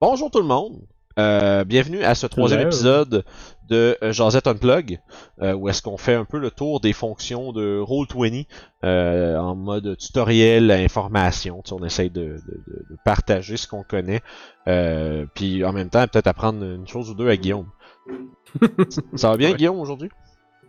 Bonjour tout le monde. Euh, bienvenue à ce troisième épisode de euh, Jazette Unplug, euh, où est-ce qu'on fait un peu le tour des fonctions de Roll20 euh, en mode tutoriel, information. Tu sais, on essaye de, de- de- de partager ce qu'on connaît, euh, puis en même temps peut-être apprendre une chose ou deux à Guillaume. Ça va bien Ouais. Guillaume aujourd'hui?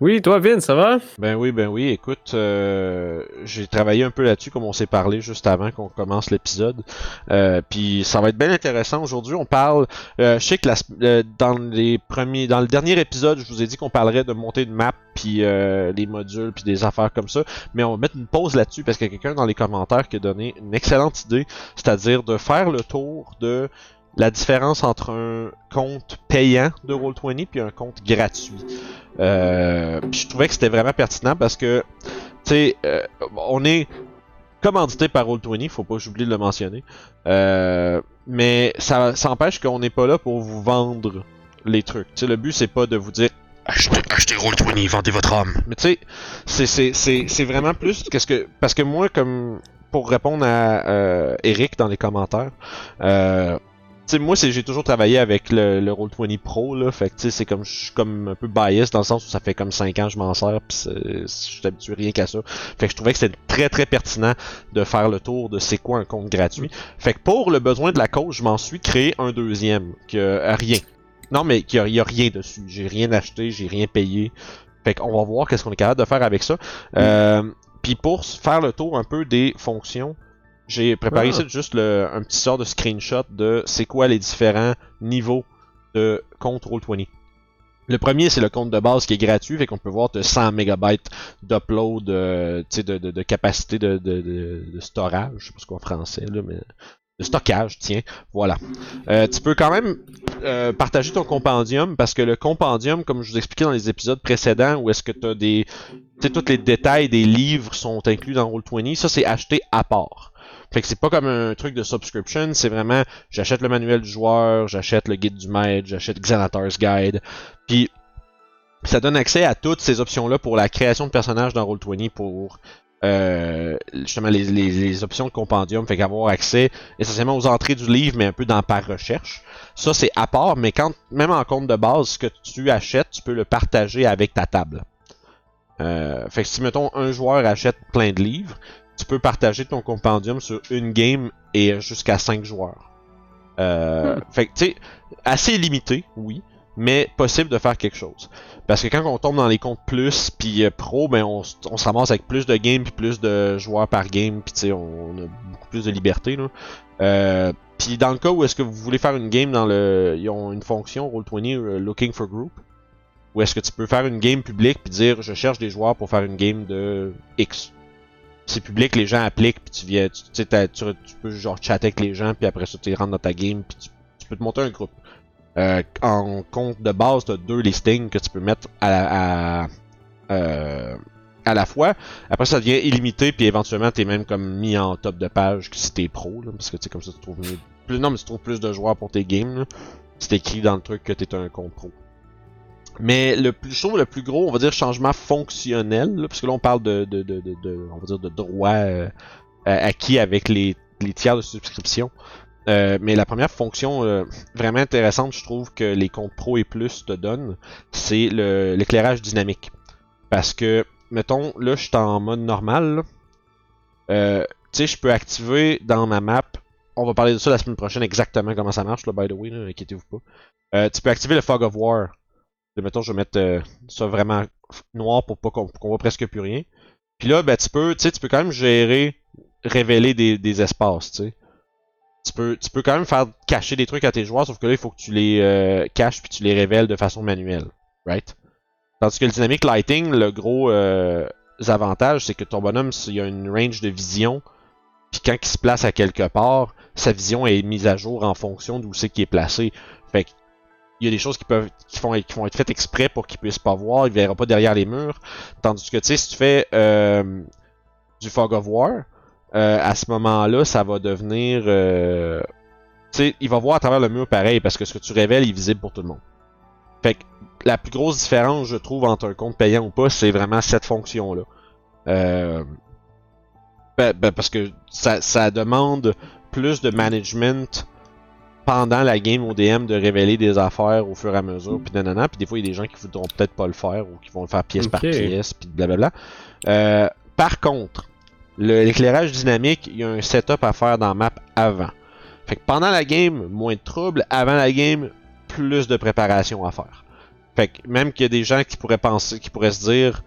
Oui, toi, Vin, ça va? Ben oui, ben oui. Écoute, euh, j'ai travaillé un peu là-dessus, comme on s'est parlé juste avant qu'on commence l'épisode. Euh, Puis ça va être bien intéressant. Aujourd'hui, on parle. euh, je sais que la euh, dans les premiers, dans le dernier épisode, je vous ai dit qu'on parlerait de monter une map, puis euh, les modules, puis des affaires comme ça. Mais on va mettre une pause là-dessus parce qu'il y a quelqu'un dans les commentaires qui a donné une excellente idée, c'est-à-dire de faire le tour de la différence entre un compte payant de Roll20 puis un compte gratuit. Euh, puis je trouvais que c'était vraiment pertinent parce que, tu sais, euh, on est commandité par Roll20, faut pas que j'oublie de le mentionner. Euh, mais ça, ça empêche qu'on n'est pas là pour vous vendre les trucs. Tu sais, le but c'est pas de vous dire achetez, achetez Roll20, vendez votre âme. Mais tu sais, c'est, vraiment plus qu'est-ce que parce que moi comme pour répondre à euh, Eric dans les commentaires, euh, moi, j'ai toujours travaillé avec le, le Roll20 Pro, là. Fait que, tu sais, c'est comme, je suis comme un peu biased dans le sens où ça fait comme 5 ans que je m'en sers, pis je suis habitué rien qu'à ça. Fait que je trouvais que c'était très très pertinent de faire le tour de c'est quoi un compte gratuit. Fait que pour le besoin de la cause, je m'en suis créé un deuxième, qui a rien. Non, mais qui a, il y a rien dessus. J'ai rien acheté, j'ai rien payé. Fait qu'on va voir qu'est-ce qu'on est capable de faire avec ça. Euh, Puis pour faire le tour un peu des fonctions, j'ai préparé Ah. ici juste le, un petit sort de screenshot de c'est quoi les différents niveaux de compte Roll20. Le premier, c'est le compte de base qui est gratuit, fait qu'on peut voir de 100 MB d'upload, euh, de, de, de capacité de, de, de, de storage, je sais pas ce qu'on en français, là, mais de stockage, tiens, voilà. Euh, tu peux quand même euh, partager ton compendium parce que le compendium, comme je vous expliquais dans les épisodes précédents, où est-ce que tu as des. Tu sais, tous les détails des livres sont inclus dans Roll20, ça c'est acheté à part. Fait que c'est pas comme un truc de subscription, c'est vraiment j'achète le manuel du joueur, j'achète le guide du maître, j'achète Xanatar's Guide, puis ça donne accès à toutes ces options-là pour la création de personnages dans Roll20 pour euh, justement les, les, les options de compendium, fait qu'avoir accès essentiellement aux entrées du livre, mais un peu dans par recherche. Ça, c'est à part, mais quand même en compte de base, ce que tu achètes, tu peux le partager avec ta table. Euh, fait que si, mettons, un joueur achète plein de livres, tu peux partager ton compendium sur une game et jusqu'à 5 joueurs. Euh, Fait que, tu sais, assez limité, oui, mais possible de faire quelque chose. Parce que quand on tombe dans les comptes plus puis euh, pro, ben on, on se ramasse avec plus de games puis plus de joueurs par game, puis tu sais, on, on a beaucoup plus de liberté là. Euh, puis dans le cas où est-ce que vous voulez faire une game dans le, ils ont une fonction Roll20 euh, Looking for Group, où est-ce que tu peux faire une game publique puis dire je cherche des joueurs pour faire une game de X. C'est public, les gens appliquent puis tu viens, tu, tu, peux genre chatter avec les gens puis après ça tu rentres dans ta game puis tu, peux te monter un groupe. Euh, en compte de base, tu as deux listings que tu peux mettre à, la- à, euh, à la fois. Après, ça devient illimité, puis éventuellement, t'es même comme mis en top de page que si t'es pro, parce que tu comme ça, tu trouves plus, non, mais tu trouves plus de joueurs pour tes games. C'est écrit dans le truc que t'es un compte pro. Mais le plus, je trouve le plus gros, on va dire, changement fonctionnel, là, parce là, on parle de, de, de, de, on va dire, de droits euh, euh, acquis avec les, les tiers de subscription. Euh, mais la première fonction euh, vraiment intéressante, je trouve, que les comptes pro et plus te donnent, c'est l'éclairage dynamique. Parce que, mettons, là, je suis en mode normal. Euh, tu sais, je peux activer dans ma map. On va parler de ça la semaine prochaine, exactement comment ça marche, là, by the way, inquiétez-vous pas. Euh, tu peux activer le Fog of War. Là, mettons, je vais mettre euh, ça vraiment noir pour pas qu'on qu'on voit presque plus rien. Puis là, ben, tu peux, tu sais, tu peux quand même gérer, révéler des, des espaces, tu sais. Tu peux, tu peux quand même faire cacher des trucs à tes joueurs, sauf que là, il faut que tu les euh, caches puis tu les révèles de façon manuelle. Right? Tandis que le Dynamic Lighting, le gros euh, avantage, c'est que ton bonhomme, s'il y a une range de vision, puis quand il se place à quelque part, sa vision est mise à jour en fonction d'où c'est qu'il est placé. Fait que, il y a des choses qui peuvent qui font, qui vont être faites exprès pour qu'il puisse pas voir, il verra pas derrière les murs. Tandis que tu sais, si tu fais euh, du Fog of War, euh, à ce moment-là, ça va devenir. Euh, tu sais, il va voir à travers le mur pareil parce que ce que tu révèles est visible pour tout le monde. Fait que la plus grosse différence, je trouve, entre un compte payant ou pas, c'est vraiment cette fonction-là. Ben, ben, parce que ça, ça demande plus de management pendant la game au DM de révéler des affaires au fur et à mesure, puis nanana, puis des fois il y a des gens qui voudront peut-être pas le faire ou qui vont le faire pièce par pièce, puis blablabla. Euh, par contre, l'éclairage dynamique, il y a un setup à faire dans la map avant. Fait que pendant la game, moins de troubles, avant la game, plus de préparation à faire. Fait que même qu'il y a des gens qui pourraient penser, qui pourraient se dire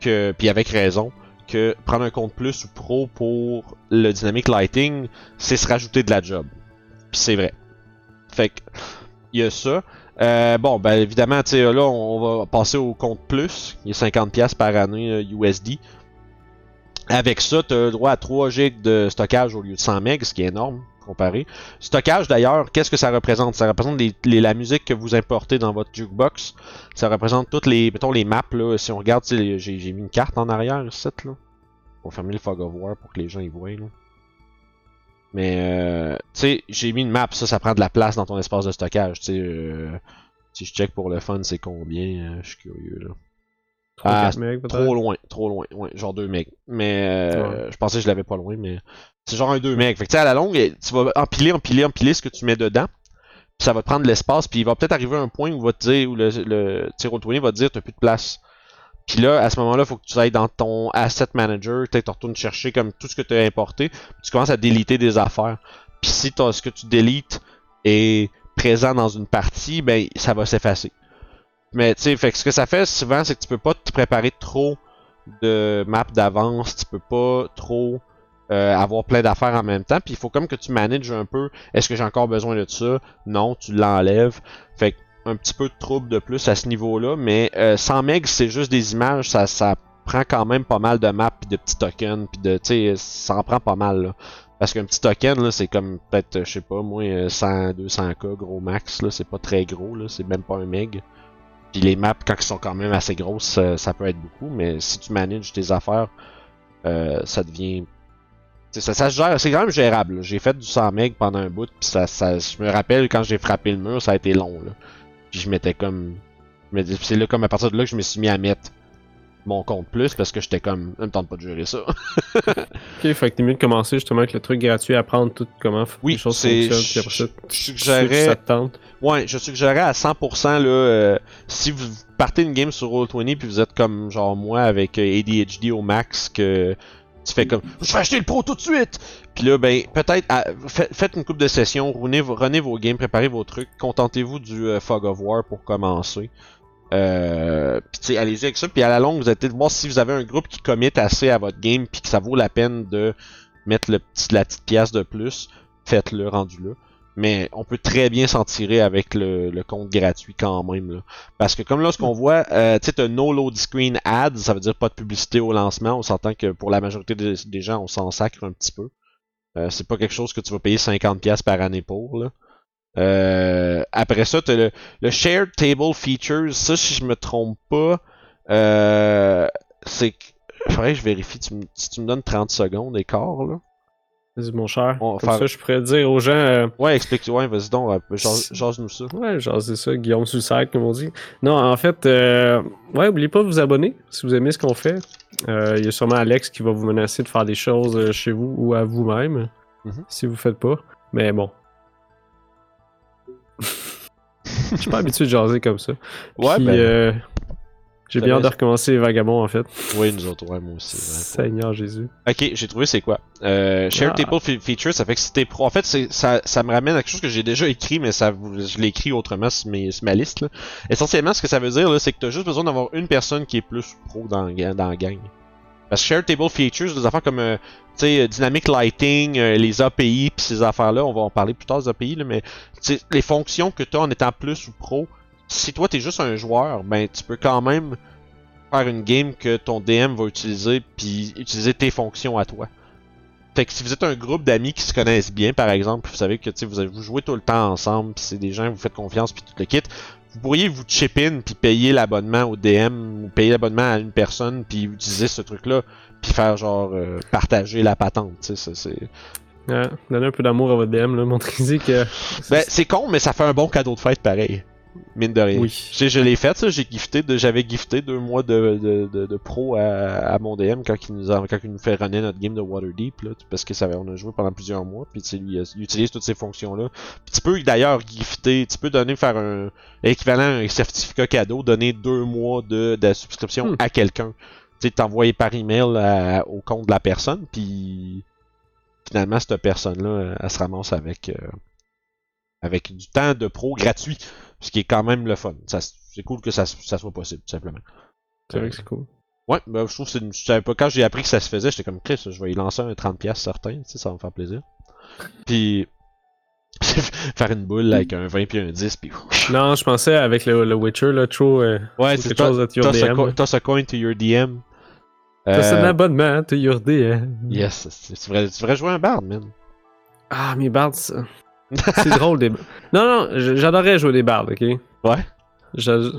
que, puis avec raison, que prendre un compte plus ou pro pour le dynamic lighting, c'est se rajouter de la job. Puis c'est vrai. Fait que, il y a ça. Euh, bon, ben évidemment, tu là, on va passer au compte plus. Il a 50$ par année euh, USD. Avec ça, tu as droit à 3 GB de stockage au lieu de 100 MB, ce qui est énorme comparé. Stockage d'ailleurs, qu'est-ce que ça représente? Ça représente les- la musique que vous importez dans votre jukebox. Ça représente toutes les, mettons les maps là. Si on regarde, j'ai mis une carte en arrière ici là. On va fermer le fog of war pour que les gens y voient là. Mais euh, tu sais, j'ai mis une map, ça, ça prend de la place dans ton espace de stockage. Tu sais, euh, si je check pour le fun, c'est combien euh, Je suis curieux là. 3 Ah, 4 mecs, peut-être? Trop loin, trop loin. Ouais, genre 2 megs. Mais euh, je pensais que je l'avais pas loin, mais c'est genre un 2 megs. Fait que tu sais, à la longue, tu vas empiler, empiler, empiler ce que tu mets dedans. Puis ça va te prendre de l'espace, puis il va peut-être arriver un point où, va te dire, où le, le va te dire t'as plus de place. Puis là, à ce moment-là, faut que tu ailles dans ton Asset Manager, tu retournes chercher comme tout ce que tu as importé, puis tu commences à déliter des affaires. Puis si ce que tu délites est présent dans une partie, ben ça va s'effacer. Mais tu sais, fait que ce que ça fait souvent, c'est que tu peux pas te préparer trop de maps d'avance, tu peux pas trop euh, avoir plein d'affaires en même temps, puis il faut comme que tu manages un peu, est-ce que j'ai encore besoin de ça? Non, tu l'enlèves. Fait que un petit peu de trouble de plus à ce niveau-là, mais euh, 100 MB, c'est juste des images, ça, ça prend quand même pas mal de maps de petits tokens, puis de, tu sais, ça en prend pas mal, là. Parce qu'un petit token, là, c'est comme peut-être, je sais pas, moi, euh, 100, 200k gros max, là, c'est pas très gros, là, c'est même pas un meg. Puis les maps, quand elles sont quand même assez grosses, ça, peut être beaucoup, mais si tu manages tes affaires, euh, ça devient. Ça, ça se c'est quand même gérable. J'ai fait du 100 MB pendant un bout, puis ça, ça, je me rappelle quand j'ai frappé le mur, ça a été long. Là. Puis je m'étais comme. je C'est là comme à partir de là que je me suis mis à mettre mon compte plus parce que j'étais comme. Ça me tente pas de gérer ça. Ok, fait que t'es mieux de commencer justement avec le truc gratuit, apprendre tout comment Oui, les choses c'est- fonctionnent, je tu- suggérais-. Ouais, je suggérerais à 100% là, euh, si vous partez une game sur Roll20 puis vous êtes comme genre moi avec euh, ADHD au max que tu fais comme je vais acheter le pro tout de suite. Puis là ben peut-être faites une coupe de session, runez, runez vos games, préparez vos trucs, contentez-vous du euh, Fog of War pour commencer. Euh, puis allez-y avec ça. Puis à la longue, vous allez peut-être voir si vous avez un groupe qui commit assez à votre game puis que ça vaut la peine de mettre le petit, la petite pièce de plus. Faites-le, rendu là. Mais on peut très bien s'en tirer avec le, le compte gratuit quand même. Là. Parce que comme là, ce qu'on voit, euh, t'as no load screen ads, ça veut dire pas de publicité au lancement. On s'entend que pour la majorité des, des gens, on s'en sacre un petit peu. Euh, c'est pas quelque chose que tu vas payer 50$ par année pour. Là. Euh, après ça, t'as le, Shared Table Features. Ça, si je me trompe pas, euh, c'est. Faudrait que je vérifie. Tu si tu me donnes 30 secondes d'écart, là. Vas-y, mon cher. On Comme faire- ça, je pourrais dire aux gens. euh, Ouais, explique. Ouais, vas-y donc. euh, jase- Jase-nous ça. Ouais, c'est ça, Guillaume sur le comme on dit. Non, en fait, euh, ouais, oubliez pas de vous abonner si vous aimez ce qu'on fait. Euh, Il y a sûrement Alex qui va vous menacer de faire des choses chez vous ou à vous-même Mhm. si vous faites pas. Mais bon. Je suis pas habitué de jaser comme ça. Ouais, Puis, ben. J'ai bien hâte de recommencer Vagabond en fait. Oui, nous autres, ouais, moi aussi. ouais. Seigneur Jésus. Ok, j'ai trouvé c'est quoi. Euh, Share Ah. Table fe- Feature, ça fait que si t'es pro. En fait, ça, ça me ramène à quelque chose que j'ai déjà écrit, mais ça, je l'ai écrit autrement sur, mes- sur ma liste. Là. Essentiellement, ce que ça veut dire, là, c'est que t'as juste besoin d'avoir une personne qui est plus pro dans, dans la gang. Parce que Share Table Features, des affaires comme euh, sais, euh, Dynamic Lighting, euh, les API, puis ces affaires-là, on va en parler plus tard des API, là, mais les fonctions que tu as en étant plus ou pro, si toi t'es juste un joueur, ben tu peux quand même faire une game que ton DM va utiliser puis utiliser tes fonctions à toi. Fait que si vous êtes un groupe d'amis qui se connaissent bien, par exemple, vous savez que vous, vous jouez tout le temps ensemble, puis c'est des gens vous faites confiance, puis tout le kit, vous pourriez vous chip in puis payer l'abonnement au DM ou payer l'abonnement à une personne puis utiliser ce truc-là puis faire genre euh, partager la patente, tu sais, ça, c'est Ouais, donnez un peu d'amour à votre DM, là. Montrez-y que. ben c'est con mais ça fait un bon cadeau de fête pareil. Mine de rien. Oui. Je l'ai fait, ça. J'ai gifté, de- j'avais gifté deux mois de, de, de, de pro à, à mon DM quand il nous a, quand il nous fait runner notre game de Waterdeep, là, parce que ça, on a joué pendant plusieurs mois, puis lui, il utilise toutes ces fonctions-là. Puis tu peux d'ailleurs gifter, tu peux donner, faire un équivalent à un certificat cadeau, donner deux mois de, de subscription Hmm. à quelqu'un. Tu sais, t'envoyer par email à- au compte de la personne, puis finalement, cette personne-là, elle se ramasse avec, euh, avec du temps de pro gratuit, ce qui est quand même le fun. Ça, c'est cool que ça, ça soit possible, tout simplement. C'est vrai que c'est cool. Ouais, ben, je trouve que c'est une, je savais pas, quand j'ai appris que ça se faisait, j'étais comme Chris, je vais y lancer un 30$ certain, ça va me faire plaisir. Puis, faire une boule avec un 20 puis un 10, puis Non, je pensais avec le, le Witcher, là, trop. Euh, Ouais, c'est quelque chose à your toss a DM, co- ouais. toss a coin to your DM. T'as un Euh, abonnement, t'as yurdé, hein. yes, tu devrais, jouer un bard, man. Ah, mes bards, ça. C'est drôle des. Non, non, j- j'adorerais jouer des bards, ok? Ouais. Je-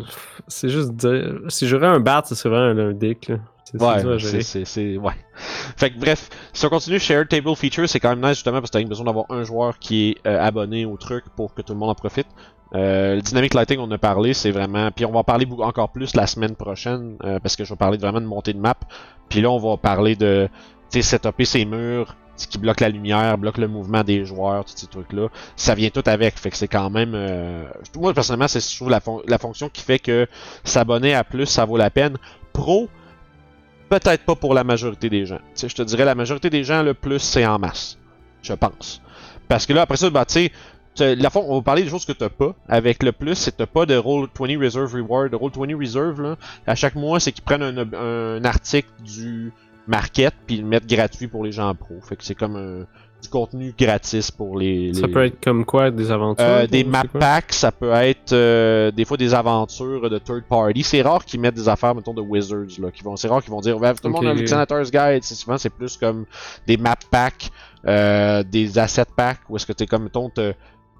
C'est juste dire. Si j'aurais un bard, ce serait vraiment un, un dick, là. Ouais, c'est, ouais. Fait que bref, si on continue, Shared Table Feature, c'est quand même nice justement parce que t'as besoin d'avoir un joueur qui est euh, abonné au truc pour que tout le monde en profite. Euh, le Dynamic Lighting, on a parlé, c'est vraiment. Puis on va en parler encore plus la semaine prochaine euh, parce que je vais parler vraiment de montée de map. Puis là, on va parler de, tu sais, setuper ces murs, ce qui bloque la lumière, bloque le mouvement des joueurs, tous ces trucs-là. Ça vient tout avec, fait que c'est quand même. euh, Moi, personnellement, c'est je trouve la, fon- la fonction qui fait que s'abonner à plus, ça vaut la peine. Pro, peut-être pas pour la majorité des gens. Je te dirais, la majorité des gens, le plus, c'est en masse. Je pense. Parce que là, après ça, bah, tu la fond, on va parler des choses que t'as pas. Avec le plus, c'est t'as pas de Roll20 Reserve Reward. Le Roll20 Reserve, là, à chaque mois, c'est qu'ils prennent un article du market puis le mettent gratuit pour les gens pro. Fait que c'est comme un, du contenu gratis pour les. Ça les- peut être comme quoi, des aventures? euh, des map packs, ça peut être euh, des fois des aventures de third party. C'est rare qu'ils mettent des affaires, mettons, de Wizards, là. Qui vont, c'est rare qu'ils vont dire, tout le monde a le Senator's Guide. C'est souvent, c'est plus comme des map packs, euh, des asset packs, où est-ce que t'es comme, mettons,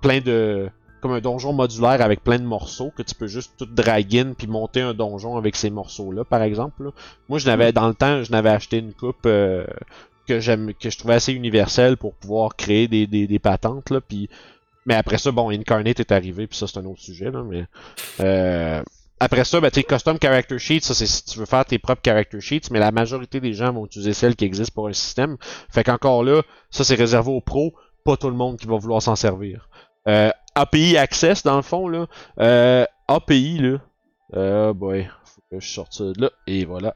plein de. Comme un donjon modulaire avec plein de morceaux que tu peux juste tout drag in puis monter un donjon avec ces morceaux-là, par exemple. là. Moi, je n'avais, dans le temps, je n'avais acheté une coupe euh, que j'aime, que je trouvais assez universelle pour pouvoir créer des, des, des patentes, là, puis mais après ça, bon, Incarnate est arrivé, puis ça, c'est un autre sujet, là, mais... Euh, après ça, ben, tes custom character sheets, ça, c'est si tu veux faire tes propres character sheets, mais la majorité des gens vont utiliser celles qui existent pour un système. Fait qu'encore là, ça, c'est réservé aux pros, pas tout le monde qui va vouloir s'en servir. Euh, API Access, dans le fond, là, euh, API, là, euh, boy, faut que je sorte ça de là, et voilà.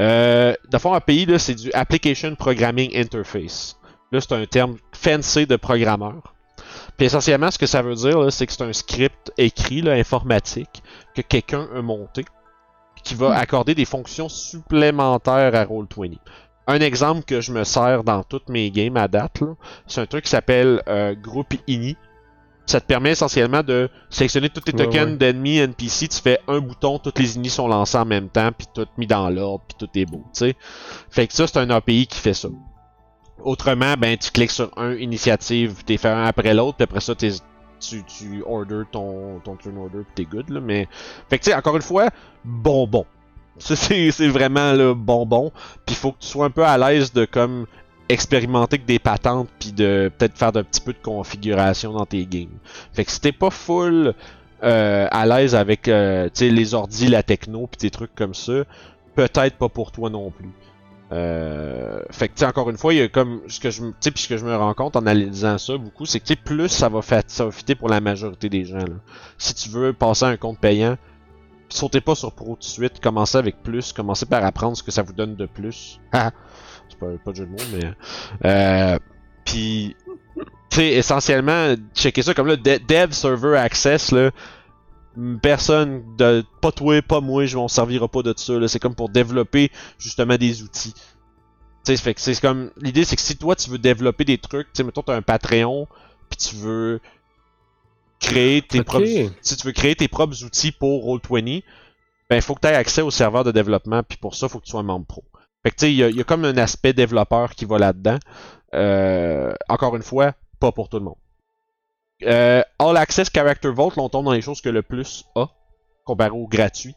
Euh, dans le fond, API, là, c'est du Application Programming Interface. Là, c'est un terme fancy de programmeur. Puis essentiellement, ce que ça veut dire, là, c'est que c'est un script écrit, là, informatique, que quelqu'un a monté, qui va accorder des fonctions supplémentaires à Roll20. Un exemple que je me sers dans toutes mes games à date, là, c'est un truc qui s'appelle euh, Group Ini. Ça te permet essentiellement de sélectionner tous tes tokens ouais. d'ennemis NPC. Tu fais un bouton, toutes les inis sont lancés en même temps, puis tout mis dans l'ordre, puis tout est beau, tu sais. Fait que ça, c'est un API qui fait ça. Autrement, ben, tu cliques sur un initiative, t'es fait un après l'autre, puis après ça, t'es, tu, tu order ton, ton turn order, puis t'es good, là. Mais, fait que, tu sais, encore une fois, bonbon. Ça, c'est, c'est vraiment le bonbon. Puis faut que tu sois un peu à l'aise de, comme, expérimenter avec des patentes, puis de peut-être faire un petit peu de configuration dans tes games. Fait que si t'es pas full euh, à l'aise avec, euh, les ordis, la techno, puis des trucs comme ça, peut-être pas pour toi non plus. Euh, fait que tu encore une fois, il y a comme ce que je tu ce que je me rends compte en analysant ça beaucoup, c'est que plus ça va faire ça pour la majorité des gens là. Si tu veux passer à un compte payant, sautez pas sur pro tout de suite, commencez avec plus, commencez par apprendre ce que ça vous donne de plus. C'est pas, pas de jeu de mots mais euh, puis tu sais essentiellement checker ça comme là de- dev server access là personne de pas toi pas moi je m'en servira pas de ça c'est comme pour développer justement des outils. Tu sais c'est comme l'idée c'est que si toi tu veux développer des trucs tu sais mettons t'as un Patreon puis tu veux créer tes propres si tu veux créer tes propres outils pour Roll20 ben il faut que tu aies accès au serveur de développement puis pour ça il faut que tu sois un membre pro fait que tu sais il y, a- il y a comme un aspect développeur qui va là-dedans Euh, encore une fois pas pour tout le monde euh, All Access Character Vault, là, on tombe dans les choses que le plus a, comparé au gratuit.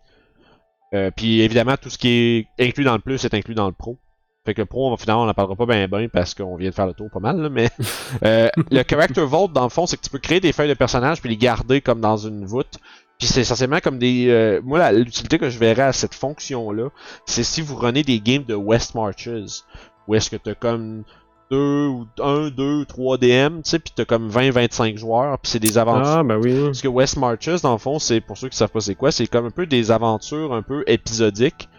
Euh, puis évidemment, tout ce qui est inclus dans le plus est inclus dans le pro. Fait que le pro, on finalement, on en parlera pas bien ben parce qu'on vient de faire le tour pas mal, là, mais euh, le Character Vault, dans le fond, c'est que tu peux créer des feuilles de personnages puis les garder comme dans une voûte. Puis c'est essentiellement comme des. euh, moi, l'utilité que je verrais à cette fonction-là, c'est si vous renez des games de West Marches, où est-ce que t'as comme deux ou un, deux, trois DM, tu sais, puis t'as comme 20-25 joueurs, puis c'est des aventures. Ah, ben oui. Parce que West Marches, dans le fond, c'est pour ceux qui savent pas c'est quoi, c'est comme un peu des aventures un peu épisodiques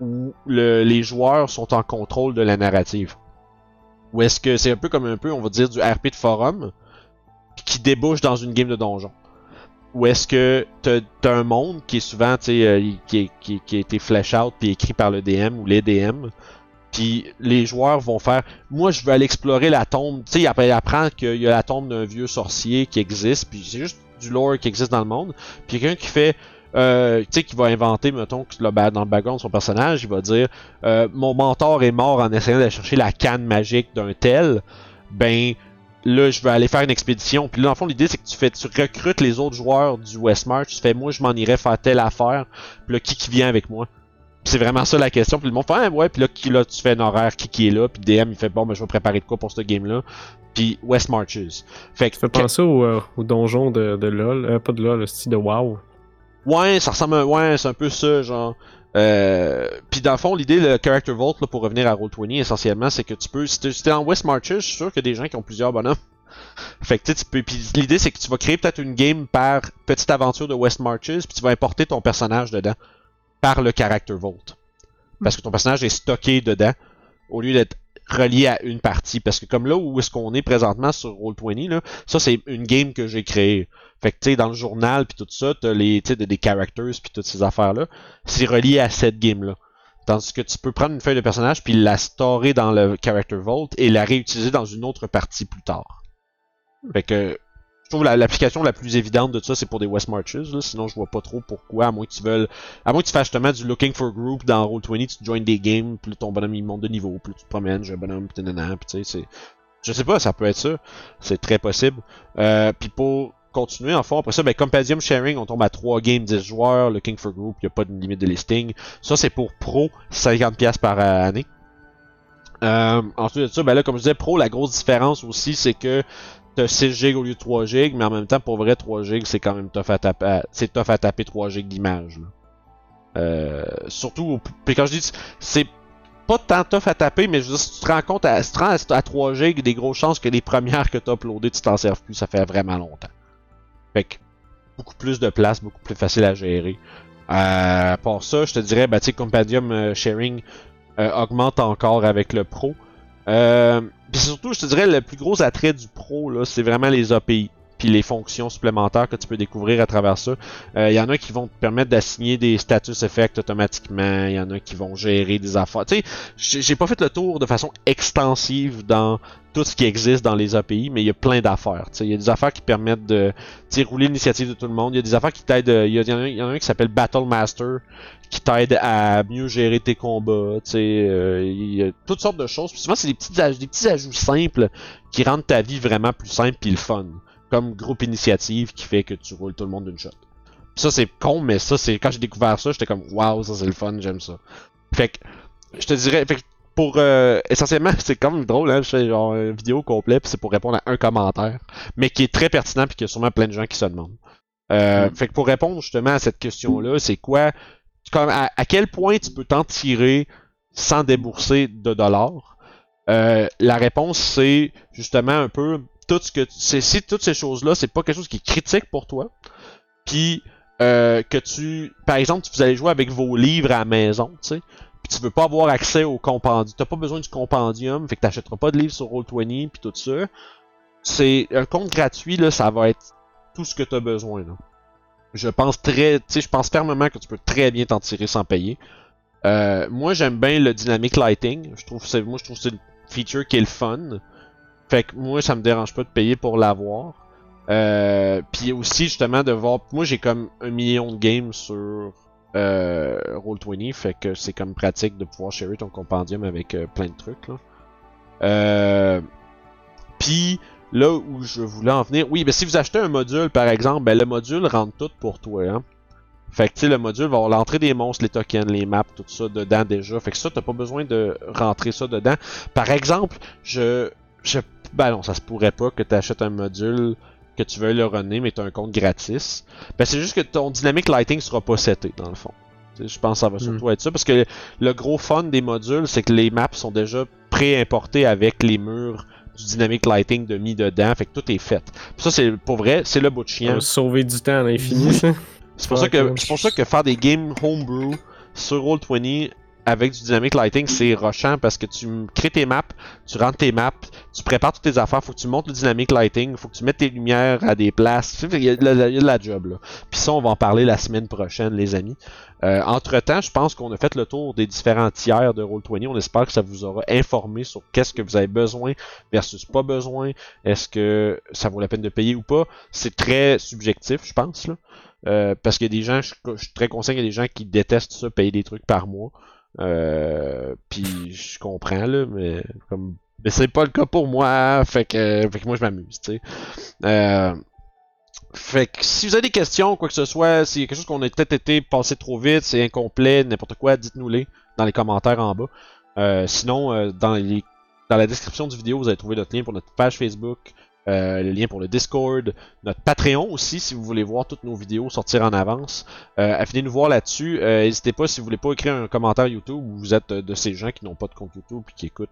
où le- les joueurs sont en contrôle de la narrative. Ou est-ce que c'est un peu comme un peu, on va dire, du RP de forum qui débouche dans une game de donjon. Ou est-ce que t'as un monde qui est souvent, tu euh, qui, qui, qui a été flash out puis écrit par le DM ou les DM, puis les joueurs vont faire moi je veux aller explorer la tombe. Tu sais il apprend qu'il y a la tombe d'un vieux sorcier qui existe puis c'est juste du lore qui existe dans le monde. Puis quelqu'un qui fait euh, tu sais qui va inventer mettons dans le background de son personnage il va dire euh, mon mentor est mort en essayant d'aller chercher la canne magique d'un tel. Ben là je vais aller faire une expédition puis là dans le fond l'idée c'est que tu fais tu recrutes les autres joueurs du Westmarch tu fais moi je m'en irais faire telle affaire puis là qui qui vient avec moi? C'est vraiment ça la question. Puis le monde fait ah, ouais, puis là, qui, là tu fais un horaire qui qui est là, puis DM il fait bon, ben je vais préparer de quoi pour ce game là. Puis West Marches. Fait que Ça fait penser au, euh, au donjon de, de LoL, euh, pas de LoL, le style de WoW. Ouais, ça ressemble à... Ouais, c'est un peu ça, genre... Euh... Puis dans le fond, l'idée, le Character Vault, là, pour revenir à Roll20, essentiellement, c'est que tu peux... Si t'es en West Marches, je suis sûr qu'il y a des gens qui ont plusieurs bonhommes. Fait que tu peux... Puis l'idée, c'est que tu vas créer peut-être une game par petite aventure de West Marches, puis tu vas importer ton personnage dedans par le Character Vault. Parce que ton personnage est stocké dedans, au lieu d'être relié à une partie. Parce que comme là où est-ce qu'on est présentement sur Roll20, là, ça c'est une game que j'ai créée. Fait que tu sais, dans le journal puis tout ça, t'as les, tu sais, des characters puis toutes ces affaires-là. C'est relié à cette game-là. Tandis que tu peux prendre une feuille de personnage puis la storer dans le Character Vault et la réutiliser dans une autre partie plus tard. Fait que je trouve la- l'application la, plus évidente de ça, c'est pour des West Marches. Là. Sinon, je vois pas trop pourquoi, à moins que tu veuilles. À moins que tu fasses justement du Looking for Group dans Roll20, tu joins des games, là, ton bonhomme il monte de niveau, là, tu te promènes, j'ai un bonhomme, puis tu sais. Je sais pas, ça peut être ça. C'est très possible. Euh, puis pour continuer, en fond, après ça, ben, Compendium Sharing, on tombe à 3 games, 10 joueurs. Looking for Group, il a pas de limite de listing. Ça, c'est pour Pro, 50$ par euh, année. Euh, ensuite de ça, ben là, comme je disais, Pro, la grosse différence aussi, c'est que t'as 6 gigs au lieu de 3 gigs, mais en même temps, pour vrai, 3 gigs, c'est quand même tough à taper, c'est tough à taper 3 gigs d'image. Euh, surtout, puis quand je dis, c'est pas tant tough à taper, mais je veux dire, si tu te rends compte, à, si tu rends à 3 gigs, des grosses chances que les premières que t'as uploadées, tu t'en serves plus, ça fait vraiment longtemps. Fait que, beaucoup plus de place, beaucoup plus facile à gérer. Euh, part ça, je te dirais, bah, tu sais, Compendium euh, Sharing euh, augmente encore avec le Pro. Euh, puis surtout, je te dirais, le plus gros attrait du Pro, là, c'est vraiment les API. Puis les fonctions supplémentaires que tu peux découvrir à travers ça. Euh, Il y en a qui vont te permettre d'assigner des status effects automatiquement. Il y en a qui vont gérer des affaires. Tu sais, j'ai pas fait le tour de façon extensive dans tout ce qui existe dans les API, mais il y a plein d'affaires. Il y a des affaires qui permettent de rouler l'initiative de tout le monde. Il y a des affaires qui t'aident. euh, Il y, en a- un qui s'appelle Battle Master qui t'aide à mieux gérer tes combats. Euh, il y a toutes sortes de choses. Puis souvent, c'est des petits, des petits ajouts simples qui rendent ta vie vraiment plus simple puis le fun. Comme groupe initiative qui fait que tu roules tout le monde d'une shot. Ça, c'est con, mais ça, c'est quand j'ai découvert ça, j'étais comme waouh, ça c'est le fun, j'aime ça. Fait que, je te dirais, fait que pour euh, essentiellement, c'est même drôle, hein, je fais genre une vidéo complète, puis c'est pour répondre à un commentaire, mais qui est très pertinent, puis qu'il y a sûrement plein de gens qui se demandent. Euh, Fait que pour répondre justement à cette question-là, c'est quoi, comme à, à quel point tu peux t'en tirer sans débourser de dollars? Euh, la réponse c'est justement un peu si toutes ces choses-là, c'est pas quelque chose qui est critique pour toi, puis euh, que tu, par exemple, vous allez jouer avec vos livres à la maison, tu sais, puis tu veux pas avoir accès au compendium, t'as pas besoin du compendium, fait que t'achèteras pas de livres sur Roll20 puis tout ça. C'est un compte gratuit là, ça va être tout ce que t'as besoin. Je pense très, tu sais, je pense fermement que tu peux très bien t'en tirer sans payer. Euh, moi j'aime bien le dynamic lighting, je trouve moi je trouve que c'est une feature qui est le fun. Fait que moi ça me dérange pas de payer pour l'avoir. Euh, puis aussi justement de voir, moi j'ai comme un million de games sur euh, Roll20, fait que c'est comme pratique de pouvoir sharer ton compendium avec euh, plein de trucs là. Puis là où je voulais en venir, oui, ben si vous achetez un module par exemple, ben le module rentre tout pour toi. Hein. Fait que tu le module va avoir l'entrée des monstres, les tokens, les maps, tout ça dedans déjà. Fait que ça, t'as pas besoin de rentrer ça dedans. Par exemple, je ben non, ça se pourrait pas que tu achètes un module que tu veux le runner, mais tu as un compte gratis, ben c'est juste que ton dynamic lighting sera pas seté dans le fond. Je pense que ça va surtout être ça, parce que le gros fun des modules, c'est que les maps sont déjà pré-importés avec les murs du dynamic lighting de mis dedans, fait que tout est fait. Puis ça, c'est pour vrai, c'est le bout de chien. sauver du temps à l'infini, ça. C'est pour, ça que, c'est pour ça que faire des games homebrew sur Roll20 avec du dynamic lighting, c'est rushant parce que tu crées tes maps, tu rentres tes maps, tu prépares toutes tes affaires, faut que tu montes le dynamic lighting, faut que tu mettes tes lumières à des places. Tu sais, Il y, a de la- il y a de la job là. Puis ça, on va en parler la semaine prochaine, les amis. Euh, entre-temps, je pense qu'on a fait le tour des différents tiers de Roll20. On espère que ça vous aura informé sur qu'est-ce que vous avez besoin versus pas besoin. Est-ce que ça vaut la peine de payer ou pas? C'est très subjectif, je pense. Là. Euh, parce qu'il y a des gens, je, je suis très conscient qu'il y a des gens qui détestent ça, payer des trucs par mois. Euh, puis je comprends là, mais comme mais c'est pas le cas pour moi, fait que, fait que moi je m'amuse, tu sais. Euh, fait que si vous avez des questions, quoi que ce soit, s'il y a quelque chose qu'on a peut-être été passé trop vite, c'est incomplet, n'importe quoi, dites-nous-les dans les commentaires en bas. Euh, sinon, euh, dans, les, dans la description du vidéo, vous allez trouver notre lien pour notre page Facebook, euh, le lien pour le Discord, notre Patreon aussi, si vous voulez voir toutes nos vidéos sortir en avance. Euh, venez nous voir là-dessus. Euh, N'hésitez pas, si vous voulez pas écrire un commentaire YouTube, ou vous êtes euh, de ces gens qui n'ont pas de compte YouTube et qui écoutent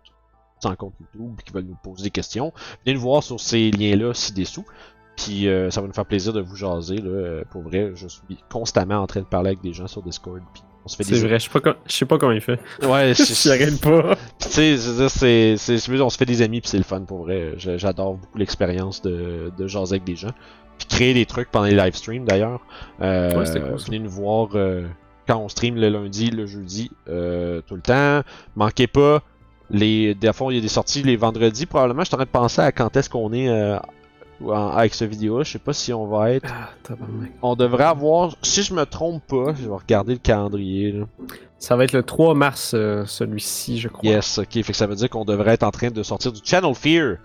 sans compte YouTube et qui veulent nous poser des questions. Venez nous voir sur ces liens-là ci-dessous. Puis ça va nous faire plaisir de vous jaser. Là. Pour vrai, je suis constamment en train de parler avec des gens sur Discord. Puis on se fait C'est des vrai, je sais pas, com- je sais pas comment il fait. Ouais, c'est- J'arrête pas. Tu sais, je veux dire, c'est, c'est, je on se fait des amis puis c'est le fun pour vrai. Je- J'adore beaucoup l'expérience de, de jaser avec des gens. Puis créer des trucs pendant les live streams d'ailleurs. Euh, Ouais, cool, venez nous voir euh, quand on stream le lundi, le jeudi, euh, tout le temps. Manquez pas. Les, des fois, il y a des sorties les vendredis. Probablement, je suis en train de penser à quand est-ce qu'on est euh, en- avec ce vidéo. Je sais pas si on va être. Ah. On devrait avoir, si je me trompe pas, je vais regarder le calendrier. Là. Ça va être le 3 mars, euh, celui-ci, je crois. Yes, ok. Fait que ça veut dire qu'on devrait être en train de sortir du Channel Fear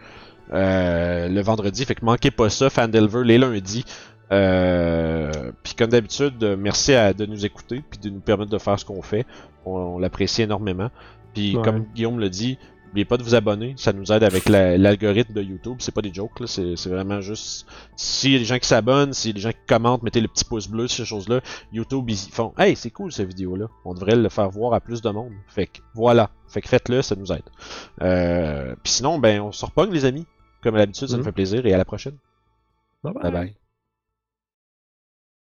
euh, le vendredi. Fait que manquez pas ça, Fandelver, les lundis. Euh, puis comme d'habitude, merci à, de nous écouter puis de nous permettre de faire ce qu'on fait. On, on l'apprécie énormément. Puis Ouais. comme Guillaume le dit, n'oubliez pas de vous abonner. Ça nous aide avec la- l'algorithme de YouTube. C'est pas des jokes, là. C'est vraiment juste. S'il y a des gens qui s'abonnent, s'il y a des gens qui commentent, mettez le petit pouce bleu, ces choses-là. YouTube, ils font Hey, c'est cool cette vidéo-là. On devrait le faire voir à plus de monde. Fait que voilà. Fait que faites-le, ça nous aide. Euh, Puis sinon, ben, on se repogne, les amis. Comme à l'habitude, ça nous Mhm. fait plaisir et à la prochaine. Bye bye. Bye bye.